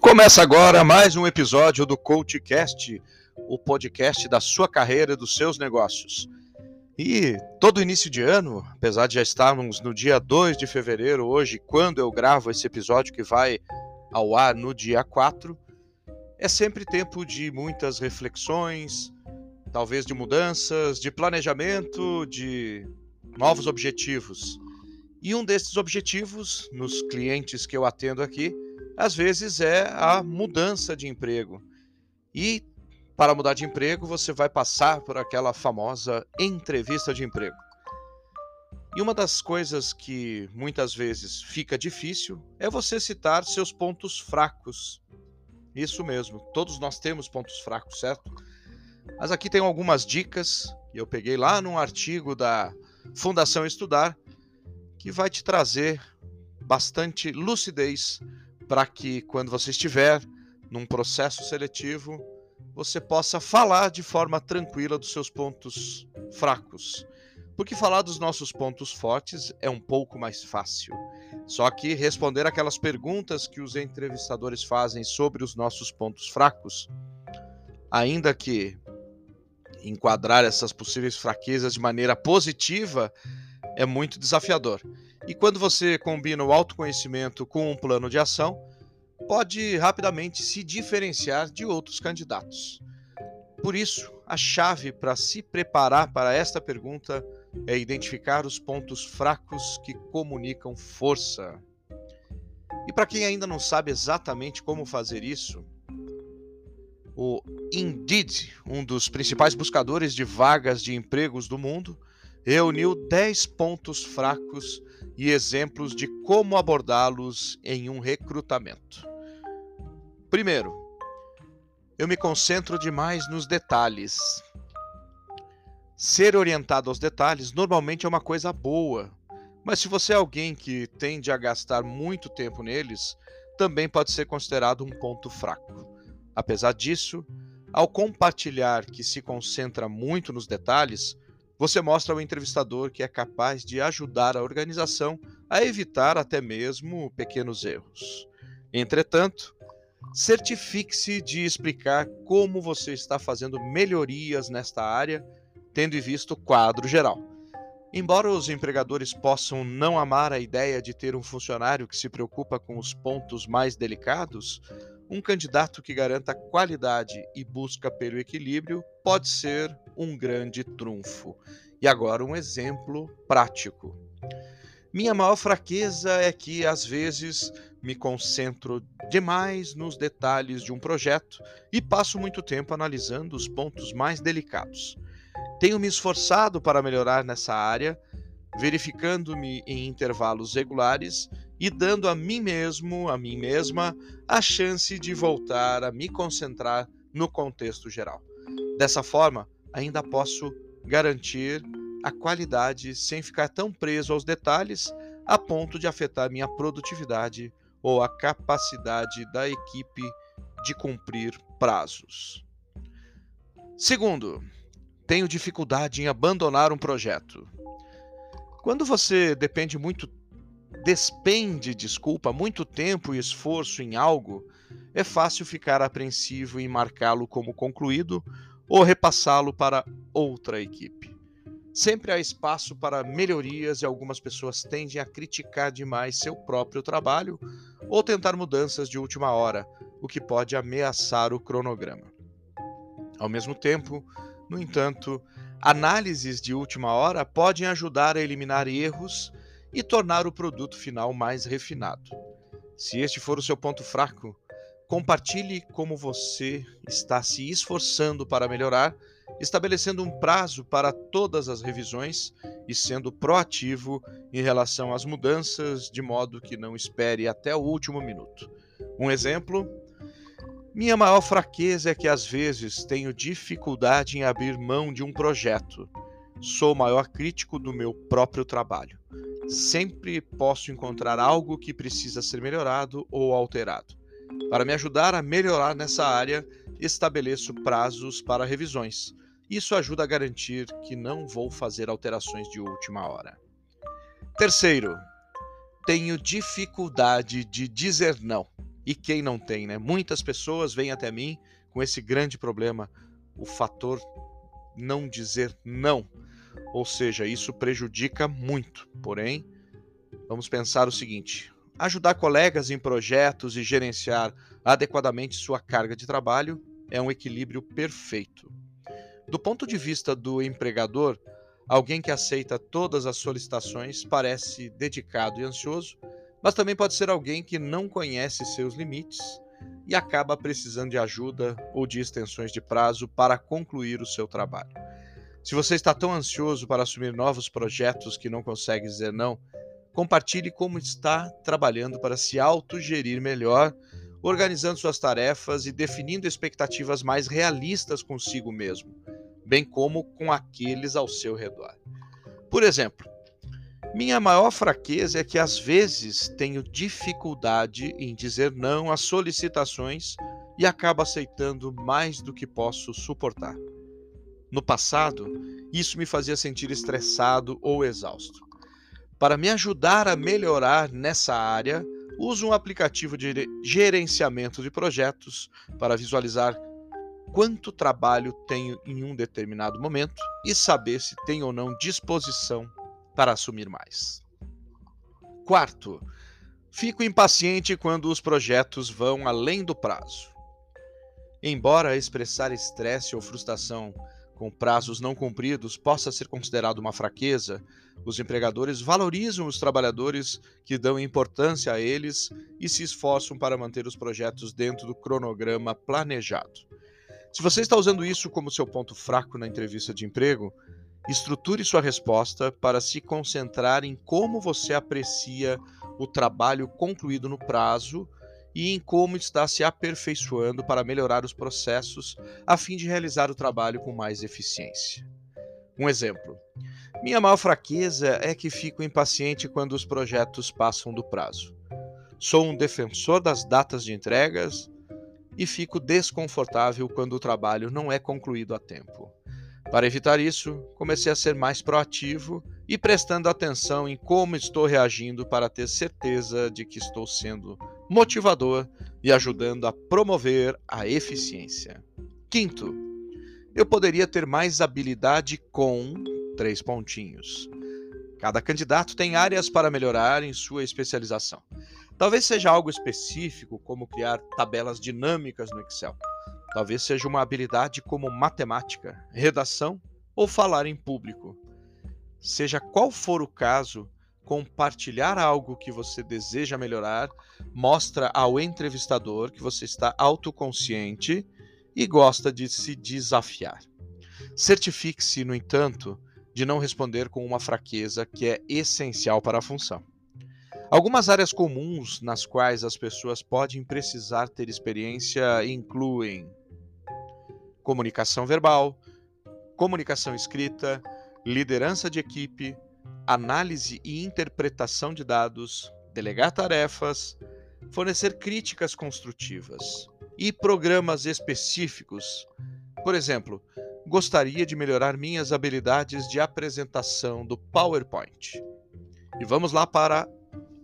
Começa agora mais um episódio do CoachCast, o podcast da sua carreira e dos seus negócios. E todo início de ano, apesar de já estarmos no dia 2 de fevereiro hoje, quando eu gravo esse episódio que vai ao ar no dia 4, é sempre tempo de muitas reflexões, talvez de mudanças, de planejamento, de novos objetivos. E um desses objetivos, nos clientes que eu atendo aqui, às vezes é a mudança de emprego. E para mudar de emprego, você vai passar por aquela famosa entrevista de emprego. E uma das coisas que muitas vezes fica difícil é você citar seus pontos fracos. Isso mesmo, todos nós temos pontos fracos, certo? Mas aqui tem algumas dicas que eu peguei lá num artigo da Fundação Estudar que vai te trazer bastante lucidez para que quando você estiver num processo seletivo, você possa falar de forma tranquila dos seus pontos fracos. Porque falar dos nossos pontos fortes é um pouco mais fácil. Só que responder aquelas perguntas que os entrevistadores fazem sobre os nossos pontos fracos, ainda que enquadrar essas possíveis fraquezas de maneira positiva, é muito desafiador. E quando você combina o autoconhecimento com um plano de ação, pode rapidamente se diferenciar de outros candidatos. Por isso, a chave para se preparar para esta pergunta é identificar os pontos fracos que comunicam força. E para quem ainda não sabe exatamente como fazer isso, o Indeed, um dos principais buscadores de vagas de empregos do mundo, reuniu 10 pontos fracos e exemplos de como abordá-los em um recrutamento. Primeiro, eu me concentro demais nos detalhes. Ser orientado aos detalhes normalmente é uma coisa boa, mas se você é alguém que tende a gastar muito tempo neles, também pode ser considerado um ponto fraco. Apesar disso, ao compartilhar que se concentra muito nos detalhes, você mostra ao entrevistador que é capaz de ajudar a organização a evitar até mesmo pequenos erros. Entretanto, certifique-se de explicar como você está fazendo melhorias nesta área, tendo em vista o quadro geral. Embora os empregadores possam não amar a ideia de ter um funcionário que se preocupa com os pontos mais delicados, um candidato que garanta qualidade e busca pelo equilíbrio pode ser um grande trunfo. E agora um exemplo prático. Minha maior fraqueza é que às vezes me concentro demais nos detalhes de um projeto e passo muito tempo analisando os pontos mais delicados. Tenho me esforçado para melhorar nessa área, verificando-me em intervalos regulares e dando a mim mesmo, a mim mesma, a chance de voltar a me concentrar no contexto geral. Dessa forma, ainda posso garantir a qualidade sem ficar tão preso aos detalhes a ponto de afetar minha produtividade ou a capacidade da equipe de cumprir prazos. Segundo, tenho dificuldade em abandonar um projeto. Quando você depende muito despende, desculpa, muito tempo e esforço em algo, é fácil ficar apreensivo em marcá-lo como concluído ou repassá-lo para outra equipe. Sempre há espaço para melhorias e algumas pessoas tendem a criticar demais seu próprio trabalho ou tentar mudanças de última hora, o que pode ameaçar o cronograma. Ao mesmo tempo, no entanto, análises de última hora podem ajudar a eliminar erros e tornar o produto final mais refinado. Se este for o seu ponto fraco, compartilhe como você está se esforçando para melhorar, estabelecendo um prazo para todas as revisões e sendo proativo em relação às mudanças, de modo que não espere até o último minuto. Um exemplo: minha maior fraqueza é que às vezes tenho dificuldade em abrir mão de um projeto. Sou o maior crítico do meu próprio trabalho sempre posso encontrar algo que precisa ser melhorado ou alterado. Para me ajudar a melhorar nessa área, estabeleço prazos para revisões. Isso ajuda a garantir que não vou fazer alterações de última hora. Terceiro, tenho dificuldade de dizer não. E quem não tem, né? Muitas pessoas vêm até mim com esse grande problema, o fator não dizer não. Ou seja, isso prejudica muito. Porém, vamos pensar o seguinte: ajudar colegas em projetos e gerenciar adequadamente sua carga de trabalho é um equilíbrio perfeito. Do ponto de vista do empregador, alguém que aceita todas as solicitações parece dedicado e ansioso, mas também pode ser alguém que não conhece seus limites e acaba precisando de ajuda ou de extensões de prazo para concluir o seu trabalho. Se você está tão ansioso para assumir novos projetos que não consegue dizer não, compartilhe como está trabalhando para se autogerir melhor, organizando suas tarefas e definindo expectativas mais realistas consigo mesmo, bem como com aqueles ao seu redor. Por exemplo, minha maior fraqueza é que às vezes tenho dificuldade em dizer não às solicitações e acabo aceitando mais do que posso suportar. No passado, isso me fazia sentir estressado ou exausto. Para me ajudar a melhorar nessa área, uso um aplicativo de gerenciamento de projetos para visualizar quanto trabalho tenho em um determinado momento e saber se tenho ou não disposição para assumir mais. Quarto, fico impaciente quando os projetos vão além do prazo. Embora expressar estresse ou frustração com prazos não cumpridos possa ser considerado uma fraqueza, os empregadores valorizam os trabalhadores que dão importância a eles e se esforçam para manter os projetos dentro do cronograma planejado. Se você está usando isso como seu ponto fraco na entrevista de emprego, Estruture sua resposta para se concentrar em como você aprecia o trabalho concluído no prazo e em como está se aperfeiçoando para melhorar os processos a fim de realizar o trabalho com mais eficiência. Um exemplo: minha maior fraqueza é que fico impaciente quando os projetos passam do prazo. Sou um defensor das datas de entregas e fico desconfortável quando o trabalho não é concluído a tempo. Para evitar isso, comecei a ser mais proativo e prestando atenção em como estou reagindo para ter certeza de que estou sendo motivador e ajudando a promover a eficiência. Quinto, eu poderia ter mais habilidade com três pontinhos. Cada candidato tem áreas para melhorar em sua especialização. Talvez seja algo específico, como criar tabelas dinâmicas no Excel Talvez seja uma habilidade como matemática, redação ou falar em público. Seja qual for o caso, compartilhar algo que você deseja melhorar mostra ao entrevistador que você está autoconsciente e gosta de se desafiar. Certifique-se, no entanto, de não responder com uma fraqueza que é essencial para a função. Algumas áreas comuns nas quais as pessoas podem precisar ter experiência incluem comunicação verbal, comunicação escrita, liderança de equipe, análise e interpretação de dados, delegar tarefas, fornecer críticas construtivas e programas específicos. Por exemplo, gostaria de melhorar minhas habilidades de apresentação do PowerPoint. E vamos lá para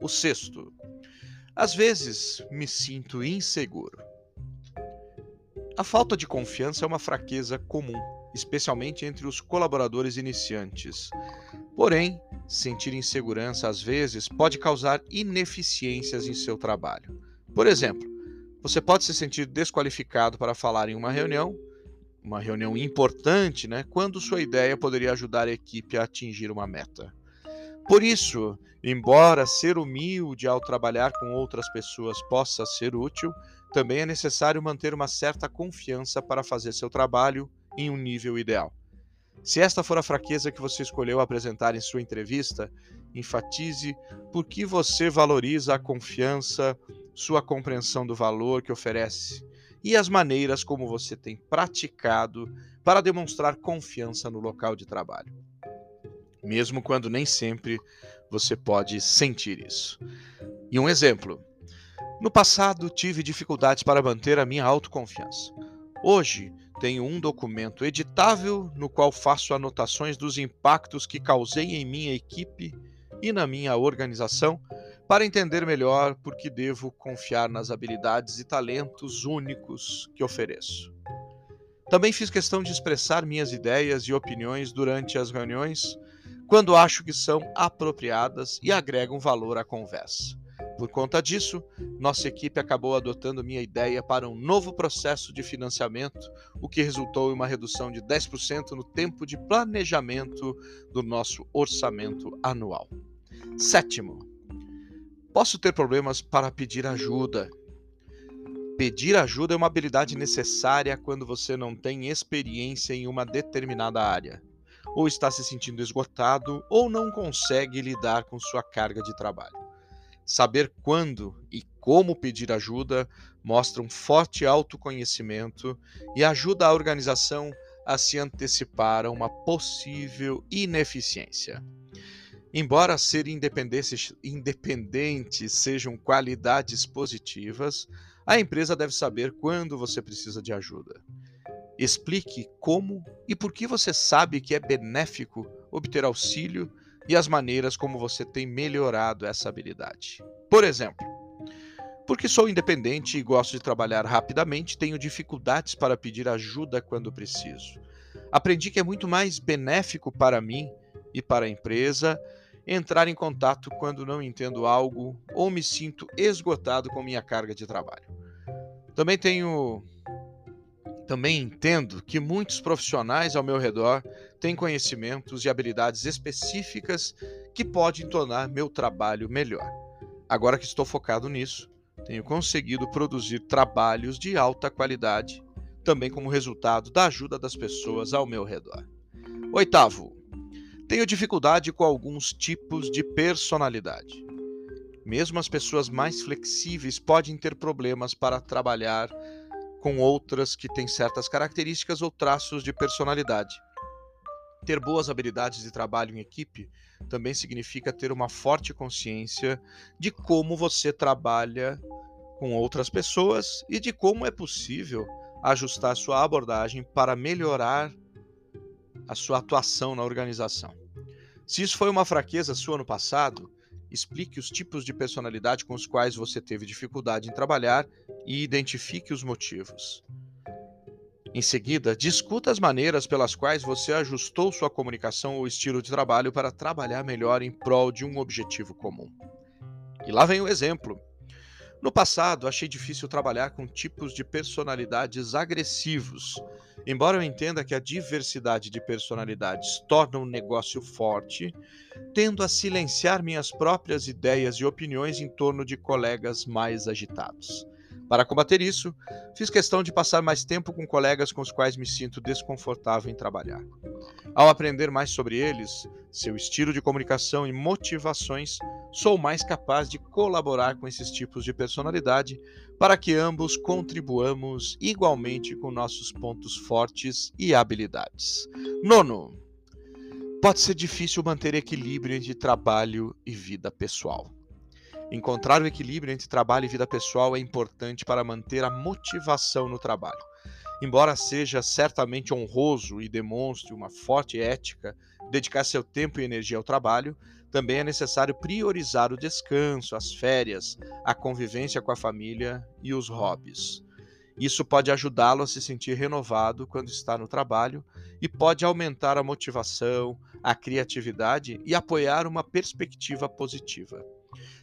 o sexto. Às vezes me sinto inseguro. A falta de confiança é uma fraqueza comum, especialmente entre os colaboradores iniciantes. Porém, sentir insegurança às vezes pode causar ineficiências em seu trabalho. Por exemplo, você pode se sentir desqualificado para falar em uma reunião, uma reunião importante, né, quando sua ideia poderia ajudar a equipe a atingir uma meta. Por isso, embora ser humilde ao trabalhar com outras pessoas possa ser útil, também é necessário manter uma certa confiança para fazer seu trabalho em um nível ideal. Se esta for a fraqueza que você escolheu apresentar em sua entrevista, enfatize por que você valoriza a confiança, sua compreensão do valor que oferece e as maneiras como você tem praticado para demonstrar confiança no local de trabalho. Mesmo quando nem sempre você pode sentir isso. E um exemplo: no passado, tive dificuldades para manter a minha autoconfiança. Hoje, tenho um documento editável no qual faço anotações dos impactos que causei em minha equipe e na minha organização para entender melhor por que devo confiar nas habilidades e talentos únicos que ofereço. Também fiz questão de expressar minhas ideias e opiniões durante as reuniões quando acho que são apropriadas e agregam valor à conversa. Por conta disso, nossa equipe acabou adotando minha ideia para um novo processo de financiamento, o que resultou em uma redução de 10% no tempo de planejamento do nosso orçamento anual. Sétimo, posso ter problemas para pedir ajuda. Pedir ajuda é uma habilidade necessária quando você não tem experiência em uma determinada área, ou está se sentindo esgotado, ou não consegue lidar com sua carga de trabalho. Saber quando e como pedir ajuda mostra um forte autoconhecimento e ajuda a organização a se antecipar a uma possível ineficiência. Embora ser independente, sejam qualidades positivas, a empresa deve saber quando você precisa de ajuda. Explique como e por que você sabe que é benéfico obter auxílio e as maneiras como você tem melhorado essa habilidade. Por exemplo, porque sou independente e gosto de trabalhar rapidamente, tenho dificuldades para pedir ajuda quando preciso. Aprendi que é muito mais benéfico para mim e para a empresa entrar em contato quando não entendo algo ou me sinto esgotado com minha carga de trabalho. Também tenho também entendo que muitos profissionais ao meu redor têm conhecimentos e habilidades específicas que podem tornar meu trabalho melhor. Agora que estou focado nisso, tenho conseguido produzir trabalhos de alta qualidade, também como resultado da ajuda das pessoas ao meu redor. Oitavo, tenho dificuldade com alguns tipos de personalidade. Mesmo as pessoas mais flexíveis podem ter problemas para trabalhar com outras que têm certas características ou traços de personalidade. Ter boas habilidades de trabalho em equipe também significa ter uma forte consciência de como você trabalha com outras pessoas e de como é possível ajustar sua abordagem para melhorar a sua atuação na organização. Se isso foi uma fraqueza sua no passado, explique os tipos de personalidade com os quais você teve dificuldade em trabalhar e identifique os motivos. Em seguida, discuta as maneiras pelas quais você ajustou sua comunicação ou estilo de trabalho para trabalhar melhor em prol de um objetivo comum. E lá vem o exemplo. No passado, achei difícil trabalhar com tipos de personalidades agressivos. Embora eu entenda que a diversidade de personalidades torna um negócio forte, tendo a silenciar minhas próprias ideias e opiniões em torno de colegas mais agitados. Para combater isso, fiz questão de passar mais tempo com colegas com os quais me sinto desconfortável em trabalhar. Ao aprender mais sobre eles, seu estilo de comunicação e motivações, sou mais capaz de colaborar com esses tipos de personalidade para que ambos contribuamos igualmente com nossos pontos fortes e habilidades. Nono, pode ser difícil manter equilíbrio entre trabalho e vida pessoal. Encontrar o equilíbrio entre trabalho e vida pessoal é importante para manter a motivação no trabalho. Embora seja certamente honroso e demonstre uma forte ética, dedicar seu tempo e energia ao trabalho, também é necessário priorizar o descanso, as férias, a convivência com a família e os hobbies. Isso pode ajudá-lo a se sentir renovado quando está no trabalho e pode aumentar a motivação, a criatividade e apoiar uma perspectiva positiva.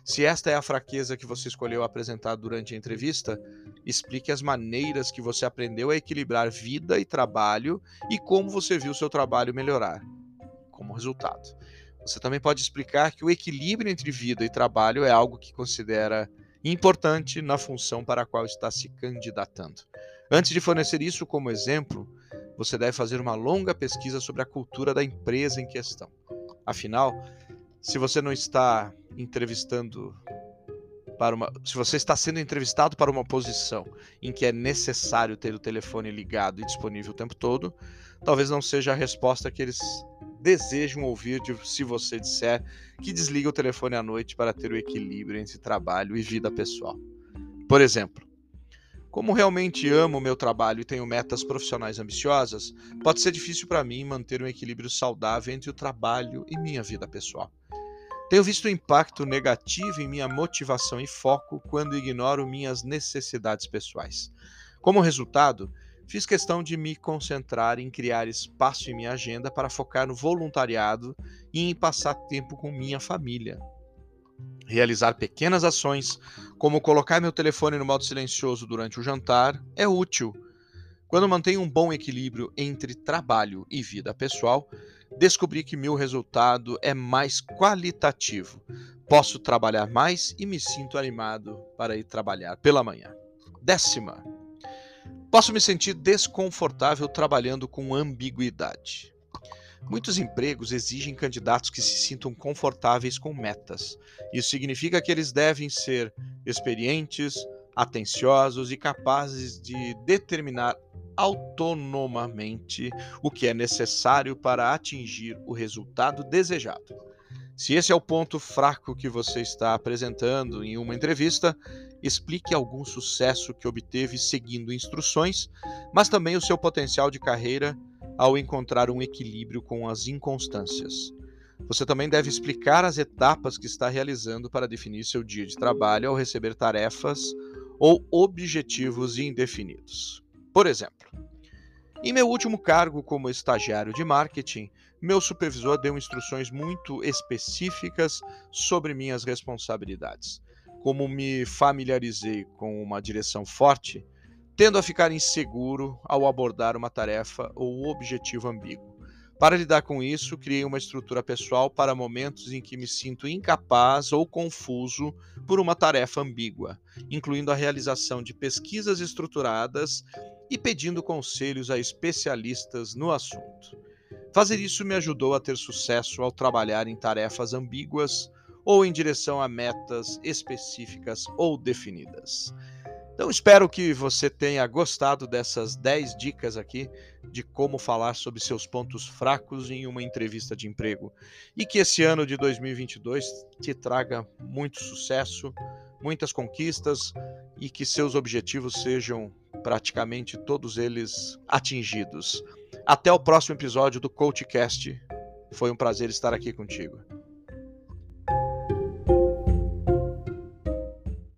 Se esta é a fraqueza que você escolheu apresentar durante a entrevista, explique as maneiras que você aprendeu a equilibrar vida e trabalho e como você viu seu trabalho melhorar como resultado. Você também pode explicar que o equilíbrio entre vida e trabalho é algo que considera importante na função para a qual está se candidatando. Antes de fornecer isso como exemplo, você deve fazer uma longa pesquisa sobre a cultura da empresa em questão. Afinal, se você não está entrevistando para uma, se você está sendo entrevistado para uma posição em que é necessário ter o telefone ligado e disponível o tempo todo, talvez não seja a resposta que eles desejam ouvir de, se você disser que desliga o telefone à noite para ter o equilíbrio entre trabalho e vida pessoal. Por exemplo, como realmente amo o meu trabalho e tenho metas profissionais ambiciosas, pode ser difícil para mim manter um equilíbrio saudável entre o trabalho e minha vida pessoal. Tenho visto o impacto negativo em minha motivação e foco quando ignoro minhas necessidades pessoais. Como resultado, fiz questão de me concentrar em criar espaço em minha agenda para focar no voluntariado e em passar tempo com minha família. Realizar pequenas ações, como colocar meu telefone no modo silencioso durante o jantar, é útil. Quando mantenho um bom equilíbrio entre trabalho e vida pessoal, descobri que meu resultado é mais qualitativo. Posso trabalhar mais e me sinto animado para ir trabalhar pela manhã. Décima. Posso me sentir desconfortável trabalhando com ambiguidade. Muitos empregos exigem candidatos que se sintam confortáveis com metas. Isso significa que eles devem ser experientes, atenciosos e capazes de determinar autonomamente o que é necessário para atingir o resultado desejado. Se esse é o ponto fraco que você está apresentando em uma entrevista, explique algum sucesso que obteve seguindo instruções, mas também o seu potencial de carreira ao encontrar um equilíbrio com as inconstâncias. Você também deve explicar as etapas que está realizando para definir seu dia de trabalho ao receber tarefas ou objetivos indefinidos. Por exemplo, em meu último cargo como estagiário de marketing, meu supervisor deu instruções muito específicas sobre minhas responsabilidades. Como me familiarizei com uma direção forte, tendo a ficar inseguro ao abordar uma tarefa ou objetivo ambíguo. Para lidar com isso, criei uma estrutura pessoal para momentos em que me sinto incapaz ou confuso por uma tarefa ambígua, incluindo a realização de pesquisas estruturadas e pedindo conselhos a especialistas no assunto. Fazer isso me ajudou a ter sucesso ao trabalhar em tarefas ambíguas ou em direção a metas específicas ou definidas. Então, espero que você tenha gostado dessas 10 dicas aqui de como falar sobre seus pontos fracos em uma entrevista de emprego. E que esse ano de 2022 te traga muito sucesso, muitas conquistas e que seus objetivos sejam praticamente todos eles atingidos. Até o próximo episódio do CoachCast. Foi um prazer estar aqui contigo.